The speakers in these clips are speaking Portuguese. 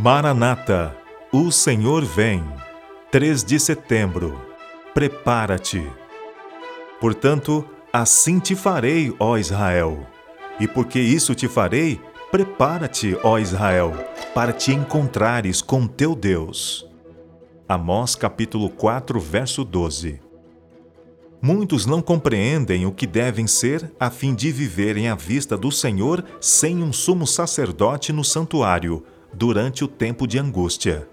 Maranata, o Senhor vem. 3 de setembro. Prepara-te. Portanto, assim te farei, ó Israel. E porque isso te farei, prepara-te, ó Israel, para te encontrares com teu Deus. Amós capítulo 4, verso 12. Muitos não compreendem o que devem ser a fim de viverem à vista do Senhor sem um sumo sacerdote no santuário, durante o tempo de angústia.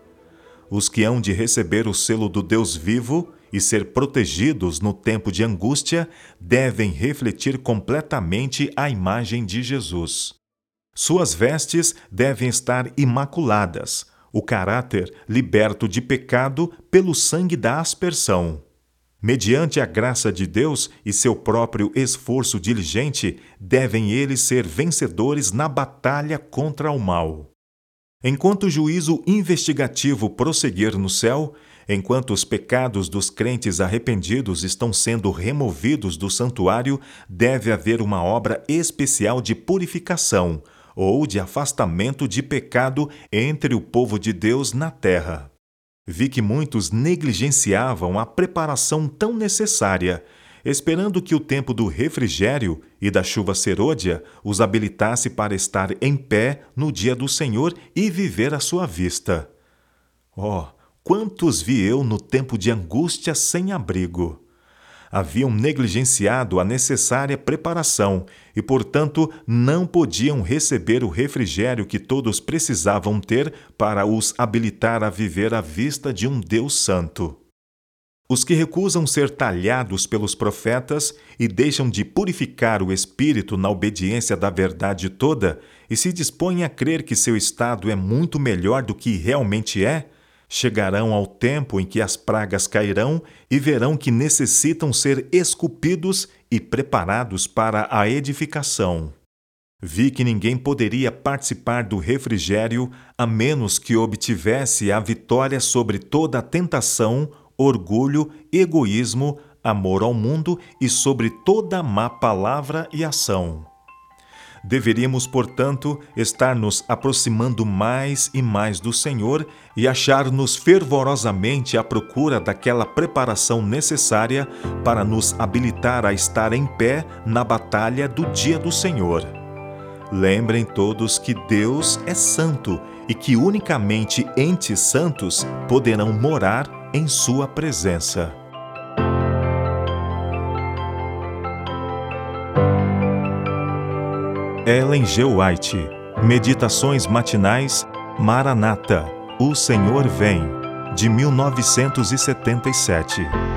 Os que hão de receber o selo do Deus vivo e ser protegidos no tempo de angústia devem refletir completamente a imagem de Jesus. Suas vestes devem estar imaculadas, o caráter liberto de pecado pelo sangue da aspersão. Mediante a graça de Deus e seu próprio esforço diligente, devem eles ser vencedores na batalha contra o mal. Enquanto o juízo investigativo prosseguir no céu, enquanto os pecados dos crentes arrependidos estão sendo removidos do santuário, deve haver uma obra especial de purificação ou de afastamento de pecado entre o povo de Deus na terra. Vi que muitos negligenciavam a preparação tão necessária esperando que o tempo do refrigério e da chuva serôdia os habilitasse para estar em pé no dia do Senhor e viver à sua vista. Oh, quantos vi eu no tempo de angústia sem abrigo! Haviam negligenciado a necessária preparação e, portanto, não podiam receber o refrigério que todos precisavam ter para os habilitar a viver à vista de um Deus Santo. Os que recusam ser talhados pelos profetas e deixam de purificar o espírito na obediência da verdade toda e se dispõem a crer que seu estado é muito melhor do que realmente é, chegarão ao tempo em que as pragas cairão e verão que necessitam ser esculpidos e preparados para a edificação. Vi que ninguém poderia participar do refrigério a menos que obtivesse a vitória sobre toda a tentação orgulho, egoísmo, amor ao mundo e sobre toda má palavra e ação. Deveríamos, portanto, estar nos aproximando mais e mais do Senhor e achar-nos fervorosamente à procura daquela preparação necessária para nos habilitar a estar em pé na batalha do dia do Senhor. Lembrem todos que Deus é santo e que unicamente entes santos poderão morar em Sua presença. Ellen G. White Meditações Matinais Maranata O Senhor Vem, de 1977.